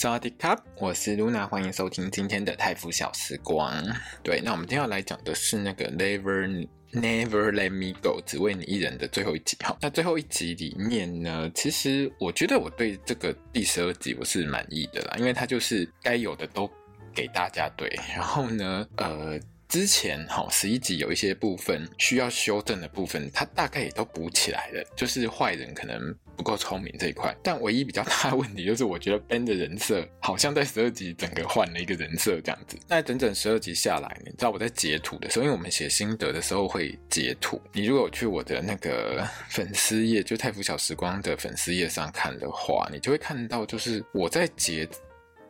萨瓦迪卡，我是露娜，欢迎收听今天的泰服小时光。对，那我们今天要来讲的是那个 Never Never Let Me Go，只为你一人的最后一集哈。那最后一集里面呢，其实我觉得我对这个第十二集我是满意的啦，因为它就是该有的都给大家对。然后呢，呃。之前哈十一集有一些部分需要修正的部分，它大概也都补起来了。就是坏人可能不够聪明这一块，但唯一比较大的问题就是，我觉得 Ben 的人设好像在十二集整个换了一个人设这样子。那整整十二集下来，你知道我在截图的时候，因为我们写心得的时候会截图。你如果去我的那个粉丝页，就泰腐小时光的粉丝页上看的话，你就会看到，就是我在截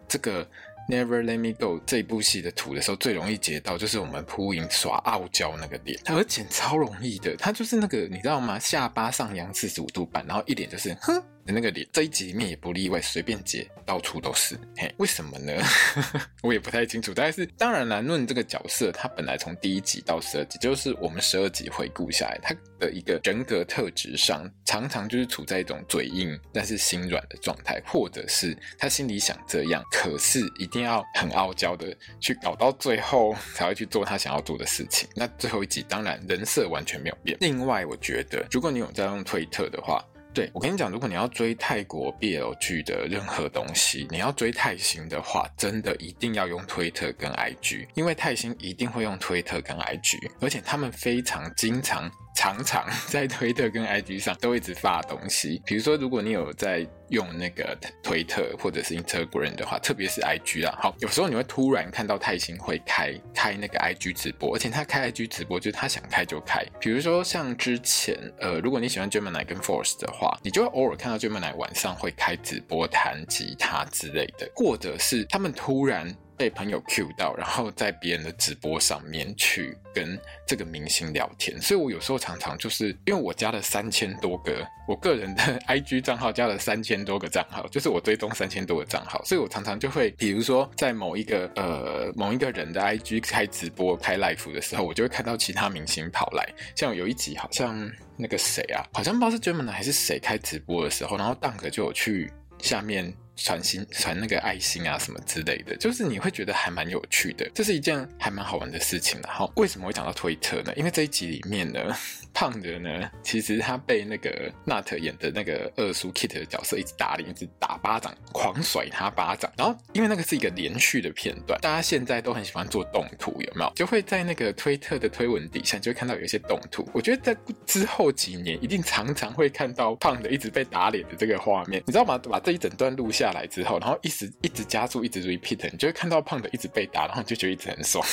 这个。Never Let Me Go 这部戏的图的时候，最容易截到就是我们朴映耍傲娇那个点，而且超容易的，他就是那个你知道吗？下巴上扬四十五度半，然后一脸就是哼。那个脸，这一集里面也不例外，随便截到处都是。嘿，为什么呢？我也不太清楚。但是当然了，论这个角色，他本来从第一集到十二集，就是我们十二集回顾下来，他的一个人格特质上，常常就是处在一种嘴硬但是心软的状态，或者是他心里想这样，可是一定要很傲娇的去搞到最后才会去做他想要做的事情。那最后一集当然人设完全没有变。另外，我觉得如果你有在用推特的话，对，我跟你讲，如果你要追泰国 BL 剧的任何东西，你要追泰星的话，真的一定要用推特跟 IG，因为泰星一定会用推特跟 IG，而且他们非常经常。常常 在推特跟 IG 上都一直发东西，比如说，如果你有在用那个推特或者是 Instagram 的话，特别是 IG 啦，好，有时候你会突然看到泰星会开开那个 IG 直播，而且他开 IG 直播就是他想开就开。比如说像之前，呃，如果你喜欢 Gemini 跟 Force 的话，你就会偶尔看到 Gemini 晚上会开直播弹吉他之类的，或者是他们突然。被朋友 cue 到，然后在别人的直播上面去跟这个明星聊天，所以我有时候常常就是因为我加了三千多个我个人的 IG 账号，加了三千多个账号，就是我追踪三千多个账号，所以我常常就会，比如说在某一个呃某一个人的 IG 开直播开 live 的时候，我就会看到其他明星跑来，像有一集好像那个谁啊，好像不知道是 Gemini 还是谁开直播的时候，然后 Dunk 就有去下面。传心传那个爱心啊什么之类的，就是你会觉得还蛮有趣的，这是一件还蛮好玩的事情。然后为什么会讲到推特呢？因为这一集里面呢，胖的呢，其实他被那个 Nut 演的那个二叔 Kit 的角色一直打脸，一直打巴掌，狂甩他巴掌。然后因为那个是一个连续的片段，大家现在都很喜欢做动图，有没有？就会在那个推特的推文底下就会看到有一些动图。我觉得在之后几年一定常常会看到胖的一直被打脸的这个画面，你知道吗？把这一整段录下。来之后，然后一直一直加速，一直 repeat，你就会看到胖的一直被打，然后你就觉得一直很爽。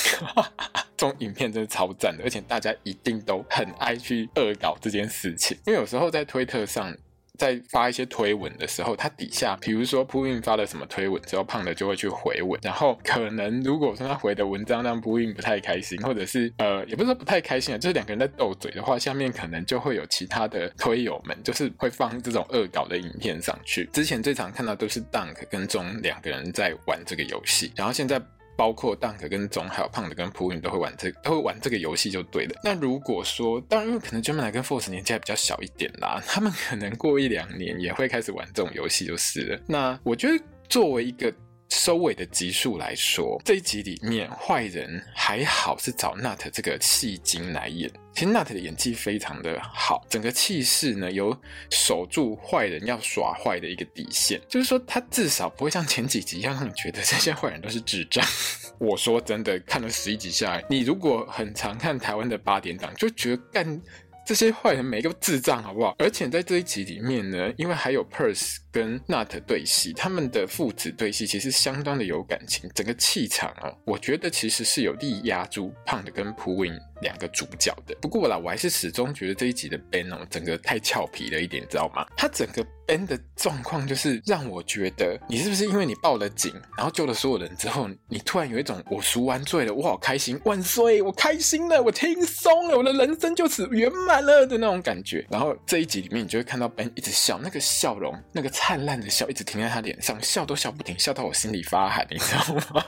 这种影片真的超赞的，而且大家一定都很爱去恶搞这件事情，因为有时候在推特上。在发一些推文的时候，他底下，比如说朴映发了什么推文之后，胖的就会去回文，然后可能如果说他回的文章让朴映不太开心，或者是呃，也不是说不太开心啊，就是两个人在斗嘴的话，下面可能就会有其他的推友们，就是会放这种恶搞的影片上去。之前最常看到都是 Dunk 跟钟两个人在玩这个游戏，然后现在。包括 Dunk 跟总还有胖的跟普女都会玩这，都会玩这个游戏就对了。那如果说，当然因为可能 Gemini 跟 Force 年纪还比较小一点啦，他们可能过一两年也会开始玩这种游戏就是了。那我觉得作为一个。收尾的集数来说，这一集里面坏人还好是找纳特这个戏精来演，其实纳特的演技非常的好，整个气势呢有守住坏人要耍坏的一个底线，就是说他至少不会像前几集一样让你觉得这些坏人都是智障。我说真的，看了十一集下来，你如果很常看台湾的八点档，就觉得干这些坏人每个智障好不好？而且在这一集里面呢，因为还有 Purse。跟 Nut 对戏，他们的父子对戏其实相当的有感情，整个气场啊，我觉得其实是有力压住胖的跟 Puin 两个主角的。不过啦，我还是始终觉得这一集的 Ben 哦，整个太俏皮了一点，你知道吗？他整个 Ben 的状况就是让我觉得，你是不是因为你报了警，然后救了所有人之后，你突然有一种我赎完罪了，我好开心，万岁，我开心了，我轻松了，我的人生就此圆满了的那种感觉。然后这一集里面，你就会看到 Ben 一直笑，那个笑容，那个灿烂的笑一直停在他脸上，笑都笑不停，笑到我心里发寒，你知道吗？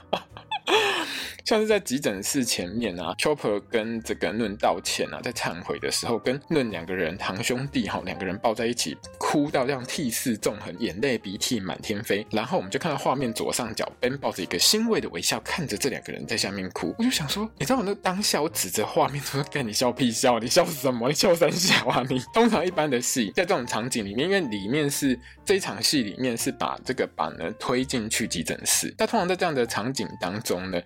像是在急诊室前面啊，Chopper 跟这个论道歉啊，在忏悔的时候，跟论两个人堂兄弟哈，两个人抱在一起，哭到这样涕泗纵横，眼泪鼻涕满天飞。然后我们就看到画面左上角，Ben 抱着一个欣慰的微笑，看着这两个人在下面哭。我就想说，你知道我那当下，我指着画面说：“干你笑屁笑，你笑什么？你笑三小啊你！”通常一般的戏，在这种场景里面，因为里面是这一场戏里面是把这个板呢推进去急诊室，但通常在这样的场景当中呢。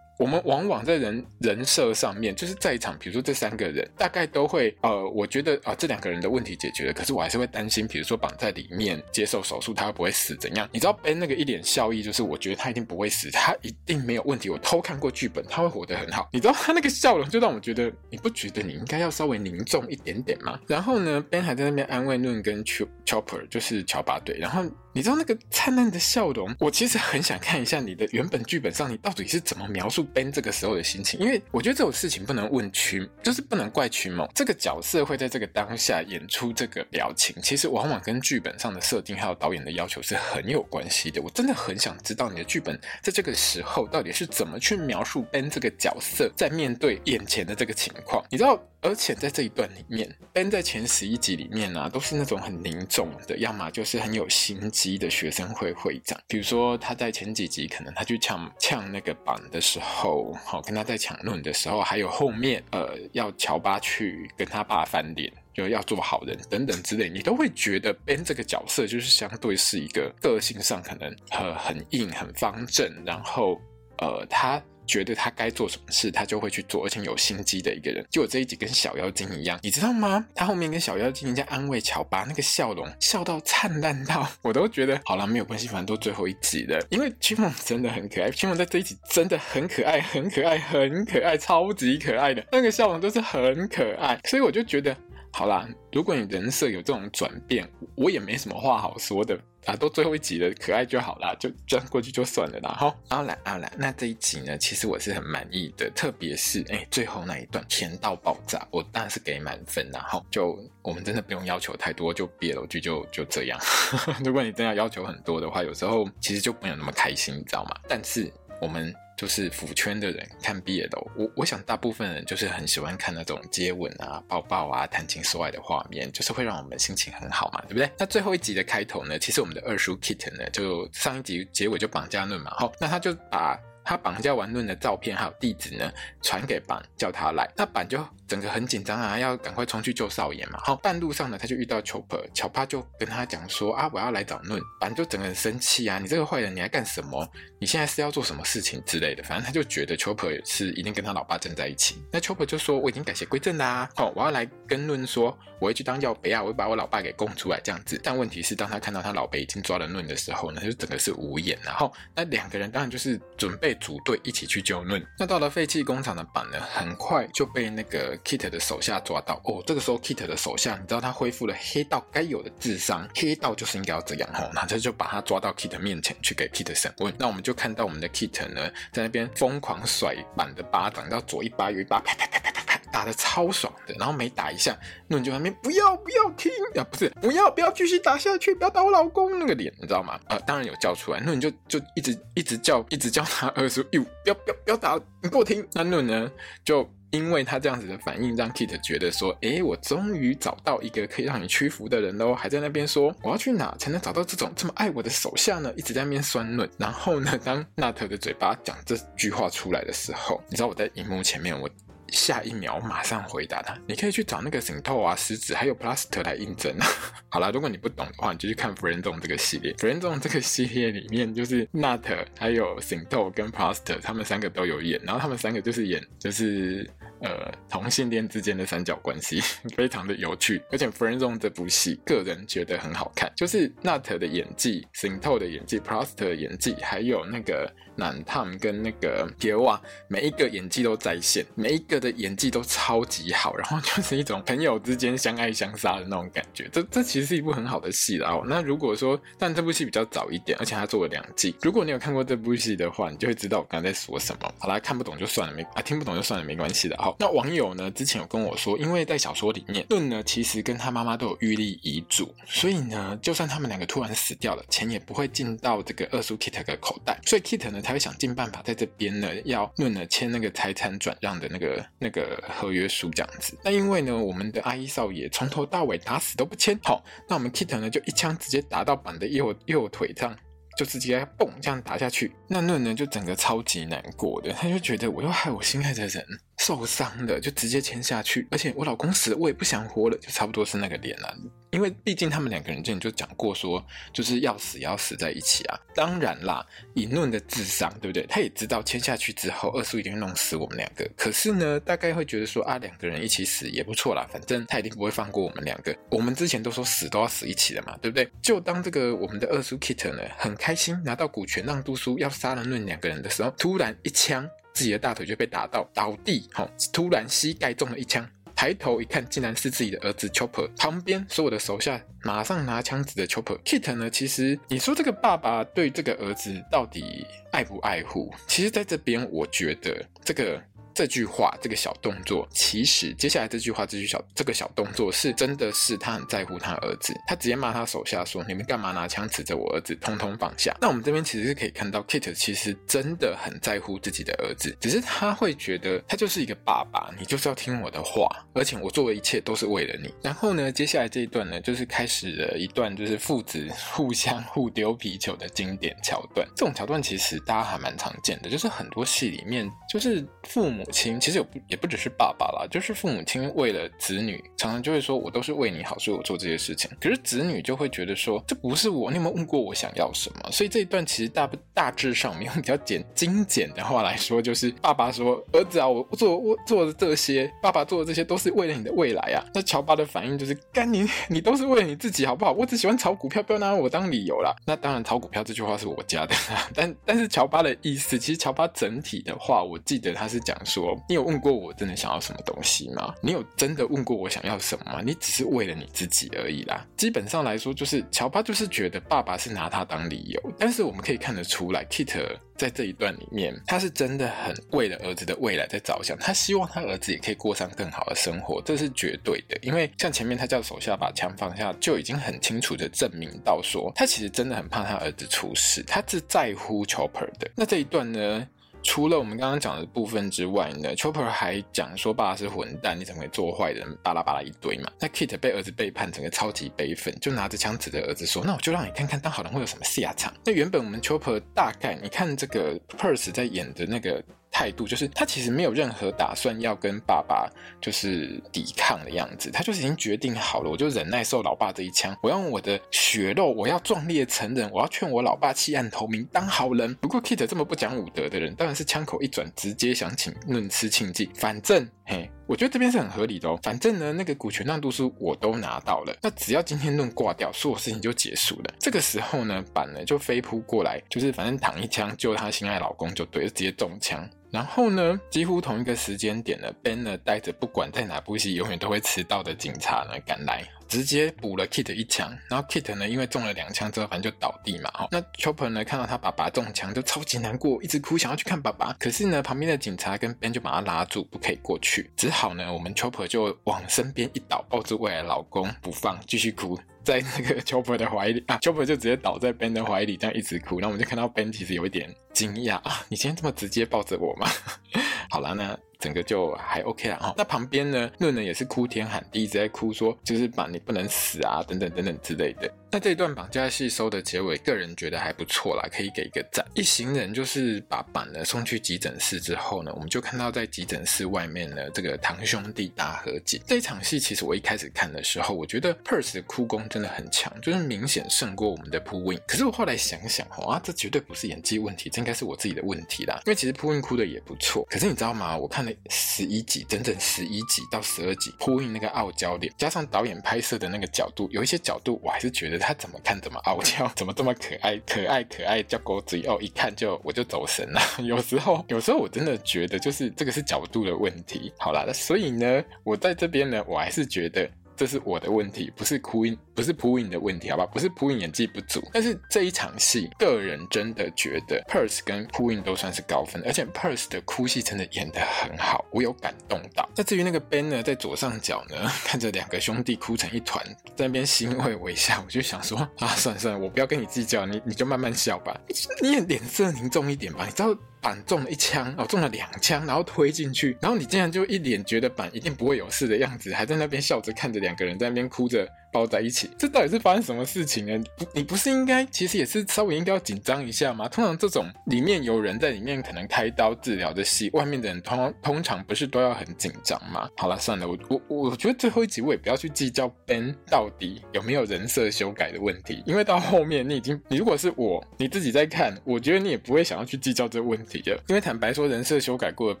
我们往往在人人设上面，就是在场，比如说这三个人，大概都会，呃，我觉得啊、这两个人的问题解决了，可是我还是会担心，比如说绑在里面接受手术，他会不会死？怎样？你知道 Ben 那个一脸笑意，就是我觉得他一定不会死，他一定没有问题。我偷看过剧本，他会活得很好。你知道他那个笑容，就让我觉得，你不觉得你应该要稍微凝重一点点吗？然后呢，Ben 还在那边安慰论跟 Chopper，就是乔巴队，然后。你知道那个灿烂的笑容，我其实很想看一下你的原本剧本上，你到底是怎么描述 Ben 这个时候的心情？因为我觉得这种事情不能问曲，就是不能怪曲某这个角色会在这个当下演出这个表情，其实往往跟剧本上的设定还有导演的要求是很有关系的。我真的很想知道你的剧本在这个时候到底是怎么去描述 Ben 这个角色在面对眼前的这个情况，你知道？而且在这一段里面，Ben 在前十一集里面呢、啊，都是那种很凝重的，要么就是很有心机的学生会会长。比如说他在前几集，可能他去抢抢那个榜的时候，好跟他在抢论的时候，还有后面呃要乔巴去跟他爸翻脸，就要做好人等等之类，你都会觉得 Ben 这个角色就是相对是一个个性上可能呃很硬、很方正，然后呃他。觉得他该做什么事，他就会去做，而且有心机的一个人。就我这一集跟小妖精一样，你知道吗？他后面跟小妖精在安慰乔巴，那个笑容笑到灿烂到，我都觉得好了，没有关系，反正都最后一集了。因为群萌真的很可爱，群萌在这一集真的很可爱，很可爱，很可爱，超级可爱的那个笑容都是很可爱，所以我就觉得。好啦，如果你人设有这种转变，我也没什么话好说的啊，都最后一集了，可爱就好啦，就这样过去就算了啦。好，好啦好啦，那这一集呢，其实我是很满意的，特别是哎、最后那一段甜到爆炸，我当然是给满分啦。好，就我们真的不用要求太多，就别了剧就就这样。如果你真的要求很多的话，有时候其实就没有那么开心，你知道吗？但是我们。就是腐圈的人看毕业的我我想大部分人就是很喜欢看那种接吻啊、抱抱啊、谈情说爱的画面，就是会让我们心情很好嘛，对不对？那最后一集的开头呢，其实我们的二叔 Kit 呢，就上一集结尾就绑架论嘛，好，那他就把。他绑架完论的照片还有地址呢，传给板叫他来。那板就整个很紧张啊，要赶快冲去救少爷嘛。好，半路上呢，他就遇到乔帕，乔帕就跟他讲说啊，我要来找论。板就整个人生气啊，你这个坏人，你来干什么？你现在是要做什么事情之类的？反正他就觉得乔帕是一定跟他老爸站在一起。那乔帕就说我已经改邪归正啦，哦，我要来跟论说，我会去当要北啊，我会把我老爸给供出来这样子。但问题是，当他看到他老北已经抓了论的时候呢，他就整个是无言。然后那两个人当然就是准备。组队一起去救论。那到了废弃工厂的板呢，很快就被那个 Kit 的手下抓到。哦，这个时候 Kit 的手下，你知道他恢复了黑道该有的智商，黑道就是应该要这样哦。那他就把他抓到 Kit 面前去给 Kit 审问。那我们就看到我们的 Kit 呢，在那边疯狂甩板的巴掌，到左一巴右一巴，啪啪啪啪啪，打得超爽的。然后每打一下，那你就在那边不要不要听啊，不是不要不要继续打下去，不要打我老公那个脸，你知道吗？呃，当然有叫出来，那你就就一直一直叫，一直叫他二叔哟。不要不要不要打！你给我听。那那呢？就因为他这样子的反应，让 Kit 觉得说：“哎，我终于找到一个可以让你屈服的人喽！”还在那边说：“我要去哪才能找到这种这么爱我的手下呢？”一直在那边酸论。然后呢，当纳特的嘴巴讲这句话出来的时候，你知道我在荧幕前面我。下一秒马上回答他，你可以去找那个醒透啊、狮子还有 Plaster 来印证啊。好啦，如果你不懂的话，你就去看 Friendzone 这个系列。Friendzone 这个系列里面，就是 Nut 还有醒透跟 Plaster 他们三个都有演，然后他们三个就是演就是呃同性恋之间的三角关系，非常的有趣。而且《Friend Zone》这部戏，个人觉得很好看，就是 Nut 的演技、s i n t o 的演技、Praster 的演技，还有那个。南 Tom 跟那个铁瓦，每一个演技都在线，每一个的演技都超级好，然后就是一种朋友之间相爱相杀的那种感觉。这这其实是一部很好的戏啦。那如果说，但这部戏比较早一点，而且他做了两季。如果你有看过这部戏的话，你就会知道我刚才在说什么。好啦，看不懂就算了，没啊，听不懂就算了，没关系的啊。好，那网友呢之前有跟我说，因为在小说里面，论呢其实跟他妈妈都有预立遗嘱，所以呢，就算他们两个突然死掉了，钱也不会进到这个二叔 Kit 的口袋。所以 Kit 呢，才会想尽办法。在这边呢，要论呢签那个财产转让的那个那个合约书这样子。那因为呢，我们的阿姨少爷从头到尾打死都不签，好，那我们 Kit 呢就一枪直接打到板的右右腿上，就直接嘣这样打下去。那论呢就整个超级难过的，他就觉得我又害我心爱的人受伤的，就直接签下去。而且我老公死了，我也不想活了，就差不多是那个脸了。因为毕竟他们两个人之前就讲过说，就是要死也要死在一起啊。当然啦，以论的智商，对不对？他也知道签下去之后，二叔一定会弄死我们两个。可是呢，大概会觉得说啊，两个人一起死也不错啦，反正他一定不会放过我们两个。我们之前都说死都要死一起的嘛，对不对？就当这个我们的二叔 Kit 呢，很开心拿到股权让都叔要杀了论两个人的时候，突然一枪，自己的大腿就被打到倒地，好，突然膝盖中了一枪。抬头一看，竟然是自己的儿子 Chopper。旁边所有的手下马上拿枪指着 Chopper。Kit 呢？其实你说这个爸爸对这个儿子到底爱不爱护？其实在这边，我觉得这个。这句话，这个小动作，其实接下来这句话，这句小这个小动作，是真的是他很在乎他儿子，他直接骂他手下说：“你们干嘛拿枪指着我儿子？通通放下！”那我们这边其实是可以看到，Kit 其实真的很在乎自己的儿子，只是他会觉得他就是一个爸爸，你就是要听我的话，而且我做的一切都是为了你。然后呢，接下来这一段呢，就是开始了一段就是父子互相互丢皮球的经典桥段。这种桥段其实大家还蛮常见的，就是很多戏里面就是父母。亲其实也不也不只是爸爸啦，就是父母亲为了子女，常常就会说：“我都是为你好，所以我做这些事情。”可是子女就会觉得说：“这不是我，你有没有问过我想要什么？”所以这一段其实大大致上，我们用比较简精简的话来说，就是爸爸说：“儿子啊，我做我做的这些，爸爸做的这些都是为了你的未来啊。”那乔巴的反应就是：“干你，你都是为了你自己，好不好？我只喜欢炒股票，不要拿我当理由啦。”那当然，炒股票这句话是我加的，但但是乔巴的意思，其实乔巴整体的话，我记得他是讲说。说你有问过我真的想要什么东西吗？你有真的问过我想要什么吗？你只是为了你自己而已啦。基本上来说，就是乔巴就是觉得爸爸是拿他当理由，但是我们可以看得出来，Kit 在这一段里面，他是真的很为了儿子的未来在着想，他希望他儿子也可以过上更好的生活，这是绝对的。因为像前面他叫手下把枪放下，就已经很清楚的证明到说，他其实真的很怕他儿子出事，他是在乎 Chopper 的。那这一段呢？除了我们刚刚讲的部分之外呢，Chopper 还讲说爸爸是混蛋，你怎么会做坏人？巴拉巴拉一堆嘛。那 Kit 被儿子背叛，整个超级悲愤，就拿着枪指着儿子说：“那我就让你看看当好人会有什么下场。”那原本我们 Chopper 大概你看这个 perse 在演的那个。态度就是他其实没有任何打算要跟爸爸就是抵抗的样子，他就是已经决定好了，我就忍耐受老爸这一枪，我用我的血肉，我要壮烈成人，我要劝我老爸弃暗投明当好人。不过 Kit 这么不讲武德的人，当然是枪口一转，直接想请论吃庆忌。反正嘿，我觉得这边是很合理的哦。反正呢，那个股权让渡书我都拿到了，那只要今天弄挂掉，所有事情就结束了。这个时候呢，板呢就飞扑过来，就是反正躺一枪救他心爱老公就对，就直接中枪。然后呢，几乎同一个时间点呢，Ben 呢带着不管在哪部戏永远都会迟到的警察呢赶来，直接补了 Kit 一枪。然后 Kit 呢因为中了两枪之后，反正就倒地嘛。哈，那 Chopper 呢看到他爸爸中枪就超级难过，一直哭，想要去看爸爸。可是呢，旁边的警察跟 Ben 就把他拉住，不可以过去。只好呢，我们 Chopper 就往身边一倒，抱住未来老公不放，继续哭。在那个 Chopper 的怀里啊，Chopper 就直接倒在 Ben 的怀里，这样一直哭。然后我们就看到 Ben 其实有一点惊讶 啊，你今天这么直接抱着我吗？好啦，那整个就还 OK 了哈。那旁边呢，论呢也是哭天喊地，一直在哭说，就是板你不能死啊，等等等等之类的。那这一段绑架戏收的结尾，个人觉得还不错啦，可以给一个赞。一行人就是把板呢送去急诊室之后呢，我们就看到在急诊室外面呢，这个堂兄弟大和解。这一场戏其实我一开始看的时候，我觉得 Perce 的哭功真的很强，就是明显胜过我们的 Phuwin。可是我后来想想，哦啊，这绝对不是演技问题，真该是我自己的问题啦。因为其实 Phuwin 哭的也不错，可是你知道吗？我看了十一集，整整十一集到十二集，Phuwin 那个傲娇脸，加上导演拍摄的那个角度，有一些角度我还是觉得他怎么看怎么傲娇，怎么这么可爱，可爱可爱叫狗嘴哦，一看就我就走神了。有时候，有时候我真的觉得就是这个是角度的问题。好啦，所以呢，我在这边呢，我还是觉得。这是我的问题，不是 Phuwin，不是 Phuwin 的问题，好吧？不是 Phuwin 演技不足，但是这一场戏，个人真的觉得 Purse 跟 Phuwin 都算是高分，而且 Purse 的哭戏真的演得很好，我有感动到。那至于那个 Ben 呢，在左上角呢，看着两个兄弟哭成一团，在那边欣慰微笑，我就想说啊，算了算了，我不要跟你计较，你你就慢慢笑吧，你也脸色凝重一点吧，你知道。板中了一枪，哦，中了两枪，然后推进去，然后你竟然就一脸觉得板一定不会有事的样子，还在那边笑着看着两个人在那边哭着。抱在一起，这到底是发生什么事情呢？不，你不是应该其实也是稍微应该要紧张一下吗？通常这种里面有人在里面可能开刀治疗的戏，外面的人通通常不是都要很紧张吗？好了，算了，我我我觉得最后一集我也不要去计较 Ben 到底有没有人设修改的问题，因为到后面你已经，你如果是我，你自己在看，我觉得你也不会想要去计较这个问题的，因为坦白说，人设修改过的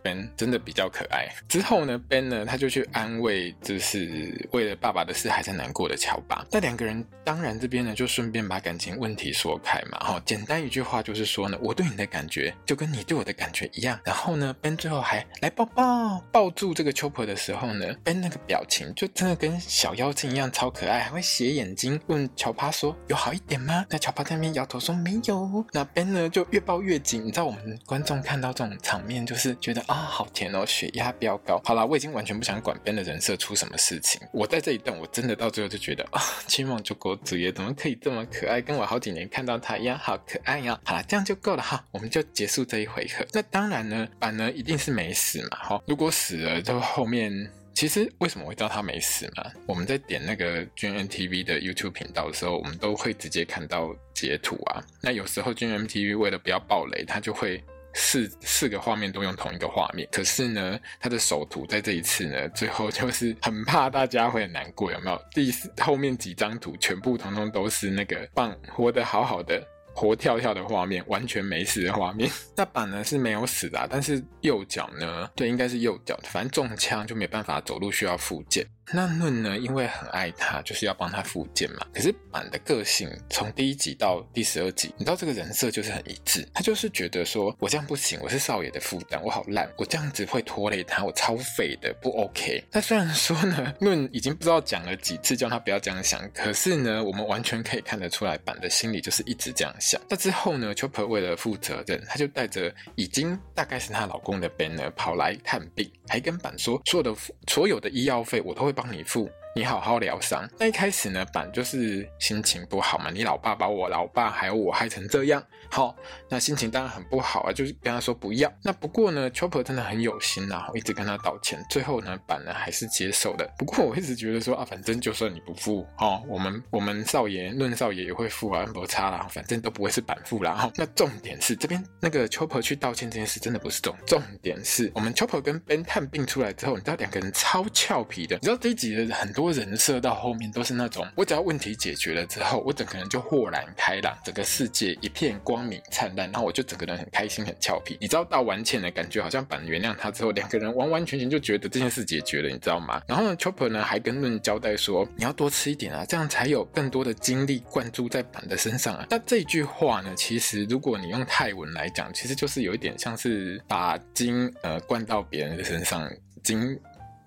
Ben 真的比较可爱。之后呢，Ben 呢他就去安慰，就是为了爸爸的事还在难过的乔巴，那两个人当然这边呢，就顺便把感情问题说开嘛。哈，简单一句话就是说呢，我对你的感觉就跟你对我的感觉一样。然后呢，Ben 最后还来抱抱，抱住这个秋婆的时候呢，Ben 那个表情就真的跟小妖精一样超可爱，还会斜眼睛问乔巴说有好一点吗？那乔巴在那边摇头说没有。那 Ben 呢就越抱越紧。你知道我们观众看到这种场面就是觉得啊、好甜哦，血压飙高。好啦，我已经完全不想管 Ben 的人设出什么事情。我在这一段我真的到最后就觉得啊。亲吻就狗嘴耶，怎么可以这么可爱？跟我好几年看到他一样，好可爱呀！好了，这样就够了哈，我们就结束这一回合。那当然呢，板呢一定是没死嘛，哈。如果死了，就后面其实为什么会知道他没死嘛？我们在点那个 g n TV 的 YouTube 频道的时候，我们都会直接看到截图啊。那有时候 gmtv 为了不要爆雷，他就会。四四个画面都用同一个画面，可是呢，他的首图在这一次呢，最后 就是很怕大家会很难过，有没有？第四后面几张图全部通通都是那个棒活得好好的。活跳跳的画面，完全没死的画面。那板呢是没有死的啊，但是右脚呢？对，应该是右脚，反正中枪就没办法走路，需要复健。那论呢，因为很爱他，就是要帮他复健嘛。可是板的个性从第一集到第十二集，你知道这个人设就是很一致，他就是觉得说我这样不行，我是少爷的负担，我好烂，我这样子会拖累他，我超废的，不 OK。那虽然说呢，论已经不知道讲了几次叫他不要这样想，可是呢，我们完全可以看得出来，板的心里就是一直这样想。那之后呢，Chopper 为了负责任，他就带着已经大概是她老公的 Banner 跑来探病，还跟板说所有的所有的医药费我都会帮你付。你好好疗伤。那一开始呢，板就是心情不好嘛。你老爸把我老爸还有我害成这样，好，那心情当然很不好啊，就是跟他说不要。那不过呢，Chopper 真的很有心啊，一直跟他道歉。最后呢，板呢还是接受的。不过我一直觉得说啊，反正就算你不付，哦，我们我们少爷论少爷也会付啊，不差啦，反正都不会是板付啦。哈，那重点是这边那个 Chopper 去道歉这件事真的不是重，重点是我们 Chopper 跟 Ben 探病出来之后，你知道两个人超俏皮的。你知道这一集的很多。人设到后面都是那种，我只要问题解决了之后，我整个人就豁然开朗，整个世界一片光明灿烂，然后我就整个人很开心很俏皮。你知道到完歉的感觉，好像板原谅他之后，两个人完完全全就觉得这件事解决了，你知道吗？然后呢，Chopper 呢还跟论交代说，你要多吃一点啊，这样才有更多的精力灌注在板的身上啊。那这句话呢，其实如果你用泰文来讲，其实就是有一点像是把精呃灌到别人的身上，精。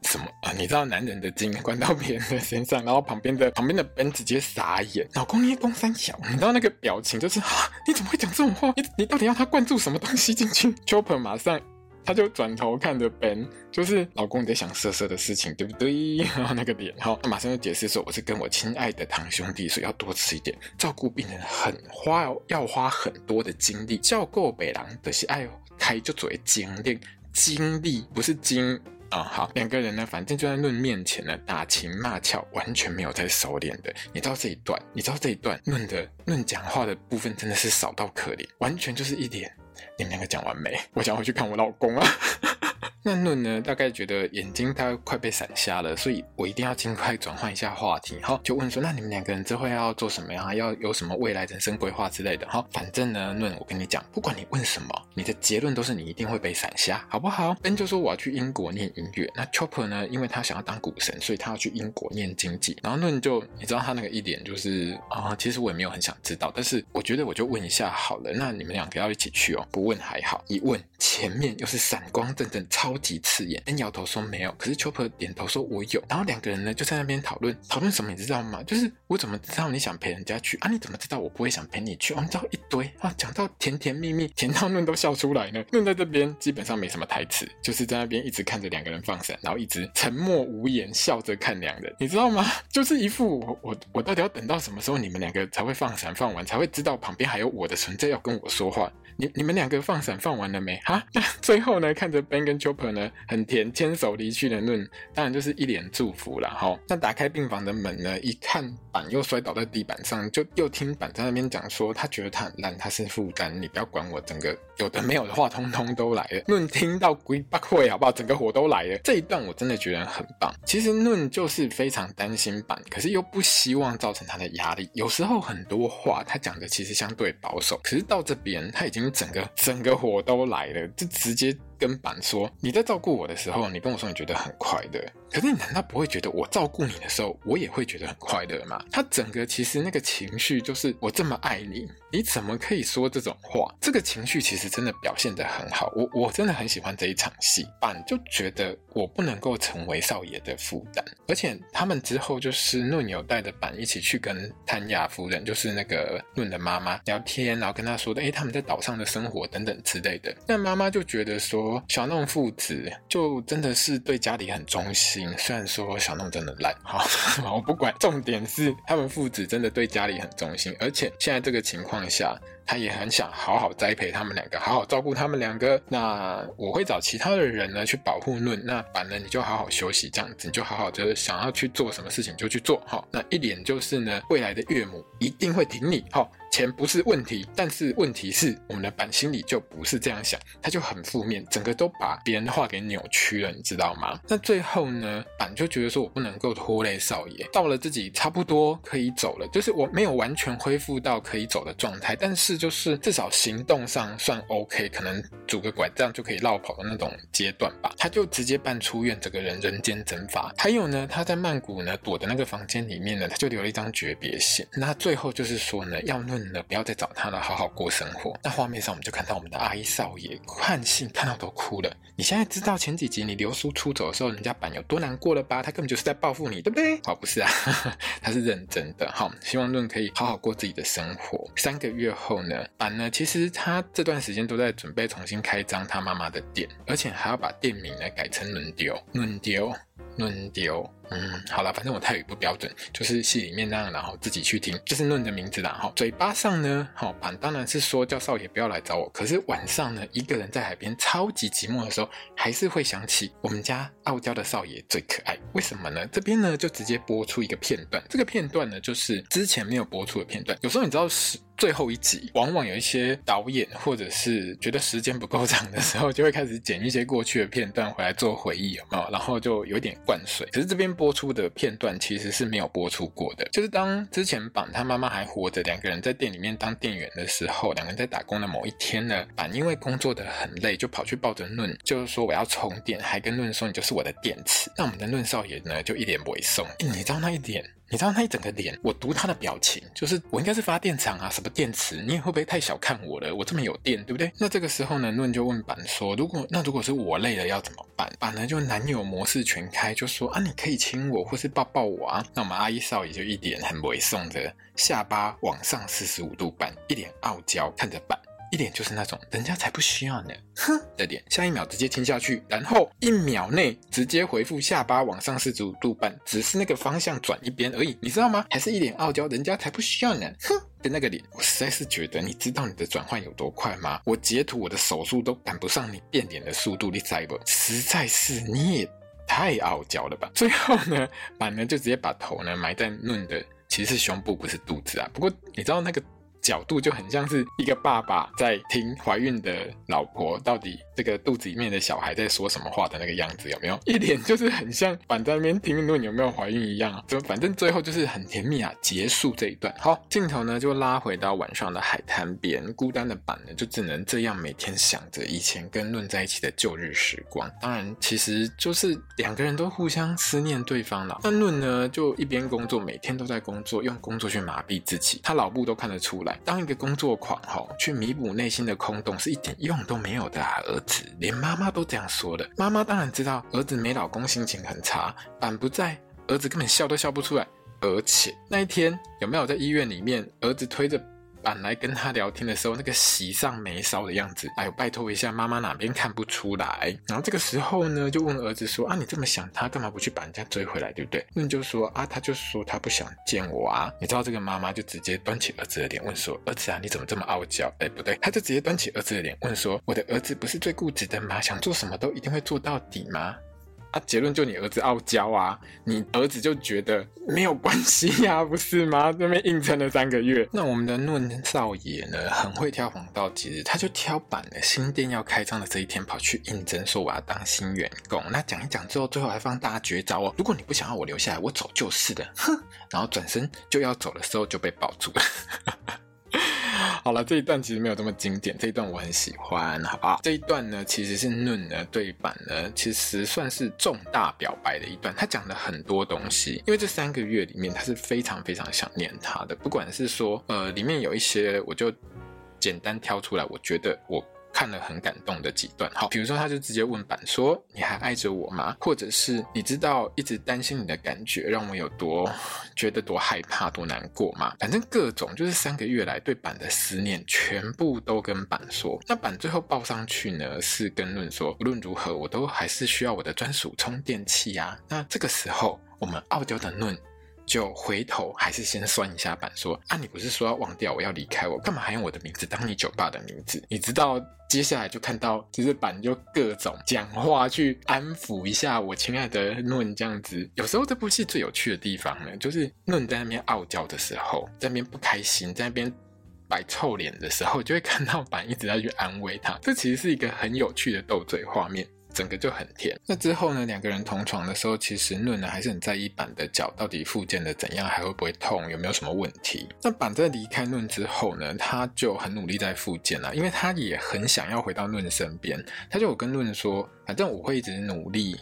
什么啊？你知道男人的精灌到别人的身上，然后旁边的旁边的 Ben 直接傻眼，老公一公三小，你知道那个表情就是啊？你怎么会讲这种话？你你到底要他灌注什么东西进去？Chopper 马上他就转头看着 Ben，就是老公在想色色的事情对不对？然后那个脸，哈，他马上就解释说我是跟我亲爱的堂兄弟，所以要多吃一点，照顾病人很花要花很多的精力，照顾北狼的是爱开就作为精力，精力不是精。啊、好，两个人呢，反正就在论面前呢打情骂俏，完全没有在收敛的。你知道这一段，你知道这一段论的论讲话的部分真的是少到可怜，完全就是一点。你们两个讲完没？我想回去看我老公啊。那论呢，大概觉得眼睛他快被闪瞎了，所以我一定要尽快转换一下话题。好，就问说，那你们两个人之后要做什么呀？要有什么未来人生规划之类的？好，反正呢，论我跟你讲，不管你问什么，你的结论都是你一定会被闪瞎，好不好？N 就说我要去英国念音乐，那 Chopper 呢，因为他想要当股神，所以他要去英国念经济。然后论就你知道他那个一点就是啊、其实我也没有很想知道，但是我觉得我就问一下好了。那你们两个要一起去哦？不问还好，一问前面又是闪光阵阵，超超级刺眼。跟摇头说没有，可是 Chopper 点头说我有。然后两个人呢就在那边讨论，讨论什么你知道吗？就是我怎么知道你想陪人家去啊？你怎么知道我不会想陪你去？我们知道一堆啊，讲到甜甜蜜蜜，甜到嫩都笑出来了。嫩在这边基本上没什么台词，就是在那边一直看着两个人放闪，然后一直沉默无言，笑着看两人，你知道吗？就是一副我我我到底要等到什么时候你们两个才会放闪放完，才会知道旁边还有我的存在要跟我说话？你你们两个放闪放完了没？哈，那最后呢，看着 Ben 跟 Chopper 呢，很甜，牵手离去的论，当然就是一脸祝福了哈。那打开病房的门呢，一看板又摔倒在地板上，就又听板在那边讲说，他觉得他很烂，他是负担，你不要管我，整个有的没有的话，通通都来了。论听到鬼八会好不好？整个火都来了。这一段我真的觉得很棒。其实论就是非常担心板，可是又不希望造成他的压力。有时候很多话他讲的其实相对保守，可是到这边他已经。整个整个火都来了，就直接跟板说：“你在照顾我的时候，你跟我说你觉得很快乐。可是你难道不会觉得我照顾你的时候，我也会觉得很快乐吗？”他整个其实那个情绪就是：“我这么爱你，你怎么可以说这种话？”这个情绪其实真的表现得很好，我我真的很喜欢这一场戏。板就觉得我不能够成为少爷的负担，而且他们之后就是论有带着板一起去跟谭雅夫人，就是那个论的妈妈聊天，然后跟他说的：“诶，他们在岛上的生活等等之类的。”那妈妈就觉得说。小弄父子就真的是对家里很忠心，虽然说小弄真的烂，好，我不管，重点是他们父子真的对家里很忠心，而且现在这个情况下，他也很想好好栽培他们两个，好好照顾他们两个。那我会找其他的人呢去保护论，那板呢你就好好休息，这样子你就好好的想要去做什么事情就去做，好，那一点就是呢，未来的岳母一定会挺你，好。钱不是问题，但是问题是我们的板心里就不是这样想，他就很负面，整个都把别人的话给扭曲了，你知道吗？那最后呢，板就觉得说我不能够拖累少爷，到了自己差不多可以走了，就是我没有完全恢复到可以走的状态，但是就是至少行动上算 OK，可能拄个拐杖就可以落跑的那种阶段吧。他就直接办出院，整个人人间蒸发。还有呢，他在曼谷呢躲的那个房间里面呢，他就留了一张诀别信。那最后就是说呢，要论。不要再找他了，好好过生活。那画面上我们就看到我们的阿姨少爷看信看到都哭了。你现在知道前几集你流苏出走的时候，人家板有多难过了吧？他根本就是在报复你，对不对？哦，不是啊，他是认真的。好，希望论可以好好过自己的生活。三个月后呢，板呢其实他这段时间都在准备重新开张他妈妈的店，而且还要把店名呢改成轮丢轮丢。论丢，嗯，好了，反正我泰语不标准，就是戏里面那样，然后自己去听，就是论的名字啦。哈，嘴巴上呢，好板当然是说叫少爷不要来找我，可是晚上呢，一个人在海边超级寂寞的时候，还是会想起我们家傲娇的少爷最可爱。为什么呢？这边呢就直接播出一个片段，这个片段呢就是之前没有播出的片段。有时候你知道是。最后一集，往往有一些导演或者是觉得时间不够长的时候，就会开始剪一些过去的片段回来做回忆，有没有？然后就有点灌水。可是这边播出的片段其实是没有播出过的，就是当之前板他妈妈还活着，两个人在店里面当店员的时候，两个人在打工的某一天呢，板因为工作的很累，就跑去抱着论，就是说我要充电，还跟论说你就是我的电池。那我们的论少爷呢，就一脸猥琐，你知道那一点？你知道他一整个脸，我读他的表情，就是我应该是发电厂啊，什么电池？你也会不会太小看我了？我这么有电，对不对？那这个时候呢，论就问板说：“如果那如果是我累了要怎么办？”板呢就男友模式全开，就说：“啊，你可以亲我，或是抱抱我啊。”那我们阿姨少爷就一脸很猥琐的下巴往上四十五度半，一脸傲娇看着板。一脸就是那种人家才不需要呢，哼的脸，下一秒直接亲下去，然后一秒内直接回复下巴往上四十五度半，只是那个方向转一边而已，你知道吗？还是一脸傲娇，人家才不需要呢，哼的那个脸，我实在是觉得，你知道你的转换有多快吗？我截图我的手速都赶不上你变脸的速度，你知不？实在是你也。太傲娇了吧。最后呢，板呢就直接把头呢埋在嫩的，其实是胸部，不是肚子啊。不过你知道那个。角度就很像是一个爸爸在听怀孕的老婆到底这个肚子里面的小孩在说什么话的那个样子，有没有？一脸就是很像板在那边听论有没有怀孕一样啊。就反正最后就是很甜蜜啊，结束这一段。好，镜头呢就拉回到晚上的海滩边，孤单的板呢就只能这样每天想着以前跟论在一起的旧日时光。当然，其实就是两个人都互相思念对方了。但论呢就一边工作，每天都在工作，用工作去麻痹自己，他老布都看得出来。当一个工作狂吼，去弥补内心的空洞是一点用都没有的啊！儿子，连妈妈都这样说的。妈妈当然知道儿子没老公，心情很差，板不在，儿子根本笑都笑不出来。而且那一天有没有在医院里面，儿子推着。板来跟他聊天的时候，那个喜上眉梢的样子，哎呦，拜托一下，妈妈哪边看不出来？然后这个时候呢，就问儿子说：“啊，你这么想他，干嘛不去把人家追回来，对不对？”论就说：“啊，他就说他不想见我啊。”你知道这个妈妈就直接端起儿子的脸问说：“儿子啊，你怎么这么傲娇？”哎，不对，他就直接端起儿子的脸问说：“我的儿子不是最固执的吗？想做什么都一定会做到底吗？”啊，结论就你儿子傲娇啊，你儿子就觉得没有关系呀，不是吗？这边硬撑了三个月。那我们的论少爷呢，很会挑黄道吉日，他就挑板了新店要开张的这一天跑去应征，说我要当新员工。那讲一讲之后，最后还放大绝招哦，如果你不想要我留下来，我走就是的，哼。然后转身就要走的时候，就被抱住了。好了，这一段其实没有这么经典，这一段我很喜欢，好不好？这一段呢，其实是论呢对版呢，其实算是重大表白的一段。他讲了很多东西，因为这三个月里面，他是非常非常想念他的。不管是说，呃，里面有一些，我就简单挑出来，我觉得我。看了很感动的几段，好，比如说他就直接问板说：“你还爱着我吗？”或者是你知道一直担心你的感觉让我有多觉得多害怕、多难过吗？反正各种就是三个月来对板的思念，全部都跟板说。那板最后报上去呢，是跟论说：“无论如何，我都还是需要我的专属充电器呀。”那这个时候，我们傲娇的论。就回头还是先酸一下板，说啊，你不是说要忘掉我要离开我，干嘛还用我的名字当你酒吧的名字？你知道接下来就看到，其实板就各种讲话去安抚一下我亲爱的论这样子。有时候这部戏最有趣的地方呢，就是论在那边傲娇的时候，在那边不开心，在那边摆臭脸的时候，就会看到板一直在去安慰他。这其实是一个很有趣的斗嘴画面。整个就很甜。那之后呢，两个人同床的时候，其实论呢还是很在意板的脚到底复健的怎样，还会不会痛，有没有什么问题。那板在离开论之后呢，他就很努力在复健了，因为他也很想要回到论身边。他就有跟论说，反正我会一直努力，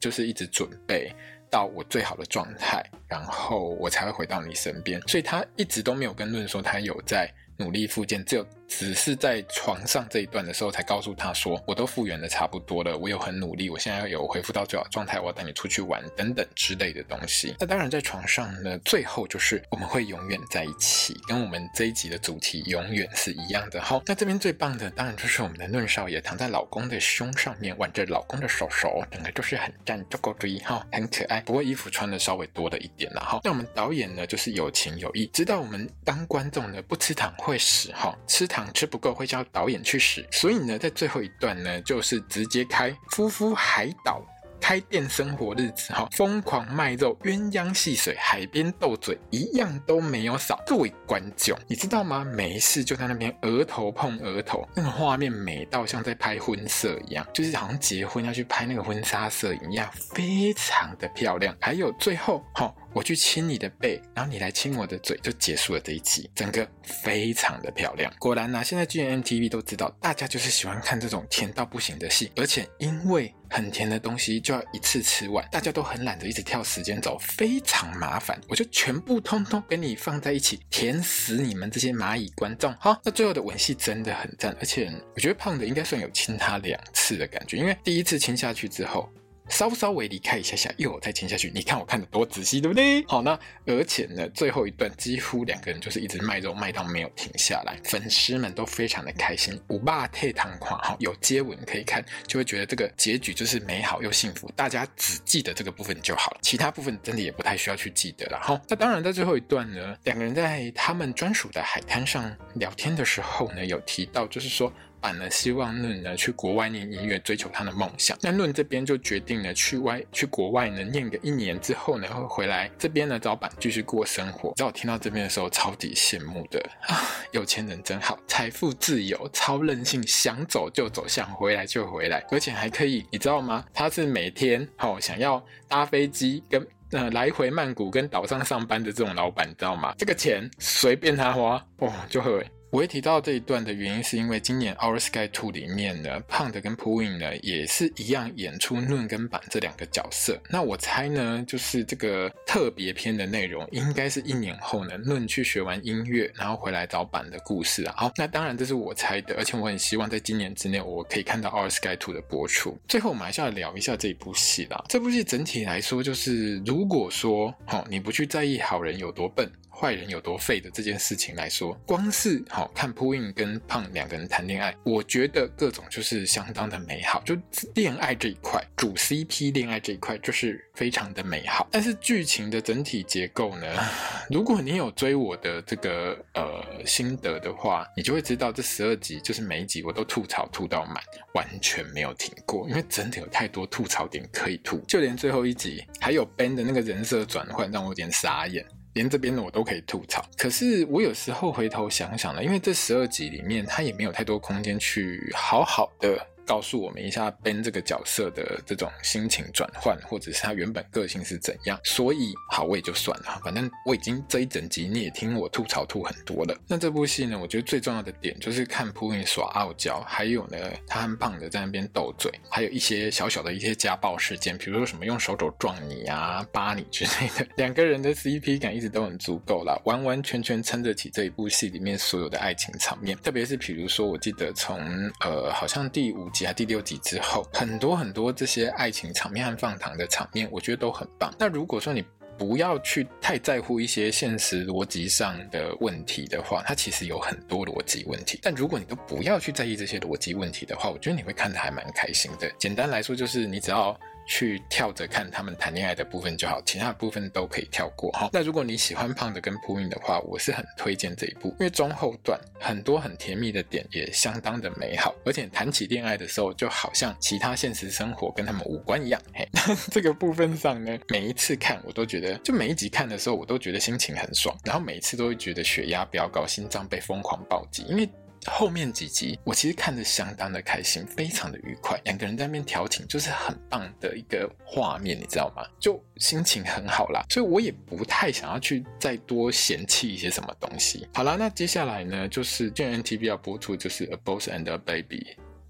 就是一直准备到我最好的状态，然后我才会回到你身边。所以他一直都没有跟论说他有在努力复健，只有。只是在床上这一段的时候，才告诉他说：“我都复原的差不多了，我有很努力，我现在要有恢复到最好状态，我要带你出去玩等等之类的东西。”那当然，在床上呢，最后就是我们会永远在一起，跟我们这一集的主题永远是一样的。好，那这边最棒的当然就是我们的嫩少爷躺在老公的胸上面，挽着老公的手手，整个就是很赞，足够追哈，很可爱。不过衣服穿的稍微多了一点了哈。那我们导演呢，就是有情有义，知道我们当观众呢不吃糖会死哈，吃糖。吃不够会叫导演去死，所以呢，在最后一段呢，就是直接开夫妇海岛开店生活日子哈，疯狂卖肉，鸳鸯戏水，海边斗嘴，一样都没有少。各位观众，你知道吗？没事就在那边额头碰额头，那个画面美到像在拍婚摄一样，就是好像结婚要去拍那个婚纱摄影一样，非常的漂亮。还有最后哈。我去亲你的背，然后你来亲我的嘴，就结束了这一集，整个非常的漂亮。果然呐、啊，现在 GMMTV 都知道，大家就是喜欢看这种甜到不行的戏，而且因为很甜的东西就要一次吃完，大家都很懒得一直跳时间轴，非常麻烦。我就全部通通跟你放在一起，甜死你们这些蚂蚁观众。好，那最后的吻戏真的很赞，而且我觉得胖的应该算有亲他两次的感觉，因为第一次亲下去之后。稍稍微离开一下下，又再亲下去。你看我看得多仔细，对不对？好，那而且呢，最后一段几乎两个人就是一直卖肉卖到没有停下来，粉丝们都非常的开心。五霸退堂款哈，有接吻可以看，就会觉得这个结局就是美好又幸福。大家只记得这个部分就好了，其他部分真的也不太需要去记得了。哈，那当然在最后一段呢，两个人在他们专属的海滩上聊天的时候呢，有提到就是说。板呢希望论呢去国外念音乐，追求他的梦想。那论这边就决定了去外去国外呢念个一年之后呢会回来这边呢找板继续过生活。在我听到这边的时候，超级羡慕的啊，有钱人真好，财富自由，超任性，想走就走，想回来就回来，而且还可以，你知道吗？他是每天哦想要搭飞机跟。呃，来回曼谷跟岛上上班的这种老板，你知道吗？这个钱随便他花，哦，就会。我会提到这一段的原因，是因为今年《Our Sky 2》里面呢，Pond 跟 Pooin 呢也是一样演出论跟板这两个角色。那我猜呢，就是这个特别篇的内容，应该是一年后呢，论去学完音乐，然后回来找板的故事啊。好，那当然这是我猜的，而且我很希望在今年之内，我可以看到《Our Sky 2》的播出。最后，我们还是要聊一下这一部戏啦。这部戏整体来说，就是如果说，好，你不去在意好人有多笨。坏人有多废的这件事情来说，光是好、看 Poin 跟胖两个人谈恋爱，我觉得各种就是相当的美好。就恋爱这一块，主 CP 恋爱这一块就是非常的美好。但是剧情的整体结构呢，如果你有追我的这个呃心得的话，你就会知道这十二集就是每一集我都吐槽吐到满，完全没有停过，因为真的有太多吐槽点可以吐。就连最后一集还有 Ben 的那个人设转换，让我有点傻眼。连这边的我都可以吐槽，可是我有时候回头想想呢，因为这十二集里面，他也没有太多空间去好好的。告诉我们一下 Ben 这个角色的这种心情转换，或者是他原本个性是怎样。所以好，我也就算了，反正我已经这一整集你也听我吐槽吐很多了。那这部戏呢，我觉得最重要的点就是看 Pooin 耍傲娇，还有呢，他和胖的在那边斗嘴，还有一些小小的一些家暴事件，比如说什么用手肘撞你啊、扒你之类的。两个人的 CP 感一直都很足够啦，完完全全撑得起这一部戏里面所有的爱情场面。特别是比如说，我记得从呃，好像第五集。第六集之后，很多很多这些爱情场面和放糖的场面，我觉得都很棒。那如果说你不要去太在乎一些现实逻辑上的问题的话，它其实有很多逻辑问题。但如果你都不要去在意这些逻辑问题的话，我觉得你会看得还蛮开心的。简单来说，就是你只要。去跳着看他们谈恋爱的部分就好，其他的部分都可以跳过哈。那如果你喜欢胖的跟 Pooin 的话，我是很推荐这一部，因为中后段很多很甜蜜的点也相当的美好，而且谈起恋爱的时候，就好像其他现实生活跟他们无关一样。嘿，这个部分上呢，每一次看我都觉得，就每一集看的时候，我都觉得心情很爽，然后每一次都会觉得血压飙高，心脏被疯狂暴击，因为。后面几集我其实看得相当的开心，非常的愉快，两个人在那边调情，就是很棒的一个画面，你知道吗？就心情很好啦，所以我也不太想要去再多嫌弃一些什么东西。好啦，那接下来呢，就是 GMMTV 要播出就是《A Boss and a Baby》。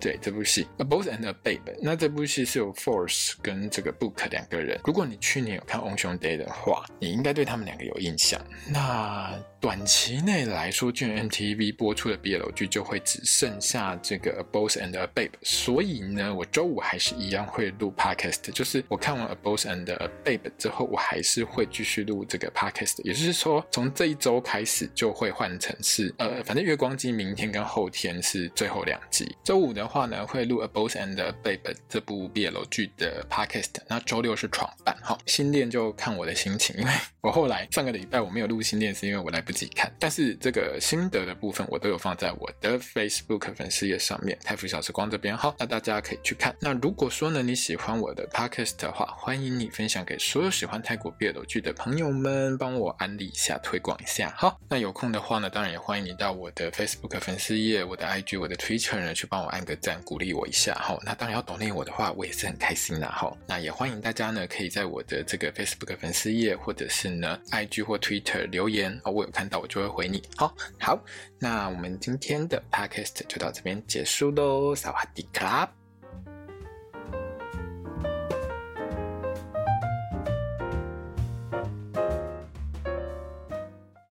对这部戏，《A Boss and a Babe》，那这部戏是有 Force 跟这个 Book 两个人。如果你去年有看《英雄 Day》的话，你应该对他们两个有印象。那短期内来说，GMMTV 播出的 BL 剧就会只剩下这个《A Boss and a Babe》。所以呢，我周五还是一样会录 Podcast，就是我看完《A Boss and a Babe》之后，我还是会继续录这个 Podcast。也就是说，从这一周开始就会换成是呃，反正月光姬明天跟后天是最后两集，周五的话呢，会录《A Boss and a Babe》这部 BL 剧的 Podcast，那周六是闯版哈。新恋就看我的心情，因为我后来上个礼拜我没有录新恋，是因为我来不及看。但是这个心得的部分，我都有放在我的 Facebook 粉丝页上面，泰福小时光这边哈，那大家可以去看。那如果说呢，你喜欢我的 Podcast 的话，欢迎你分享给所有喜欢泰国 BL 剧的朋友们，帮我安利一下，推广一下。好，那有空的话呢，当然也欢迎你到我的 Facebook 粉丝页、我的 IG、我的 Twitter 呢，去帮我按个。赞鼓励我一下哈，那当然要懂内我的话，我也是很开心的哈。那也欢迎大家呢，可以在我的这个 Facebook 粉丝页或者是呢 IG 或 Twitter 留言哦，我有看到我就会回你。好，好，那我们今天的 Podcast 就到这边结束喽，萨瓦迪卡。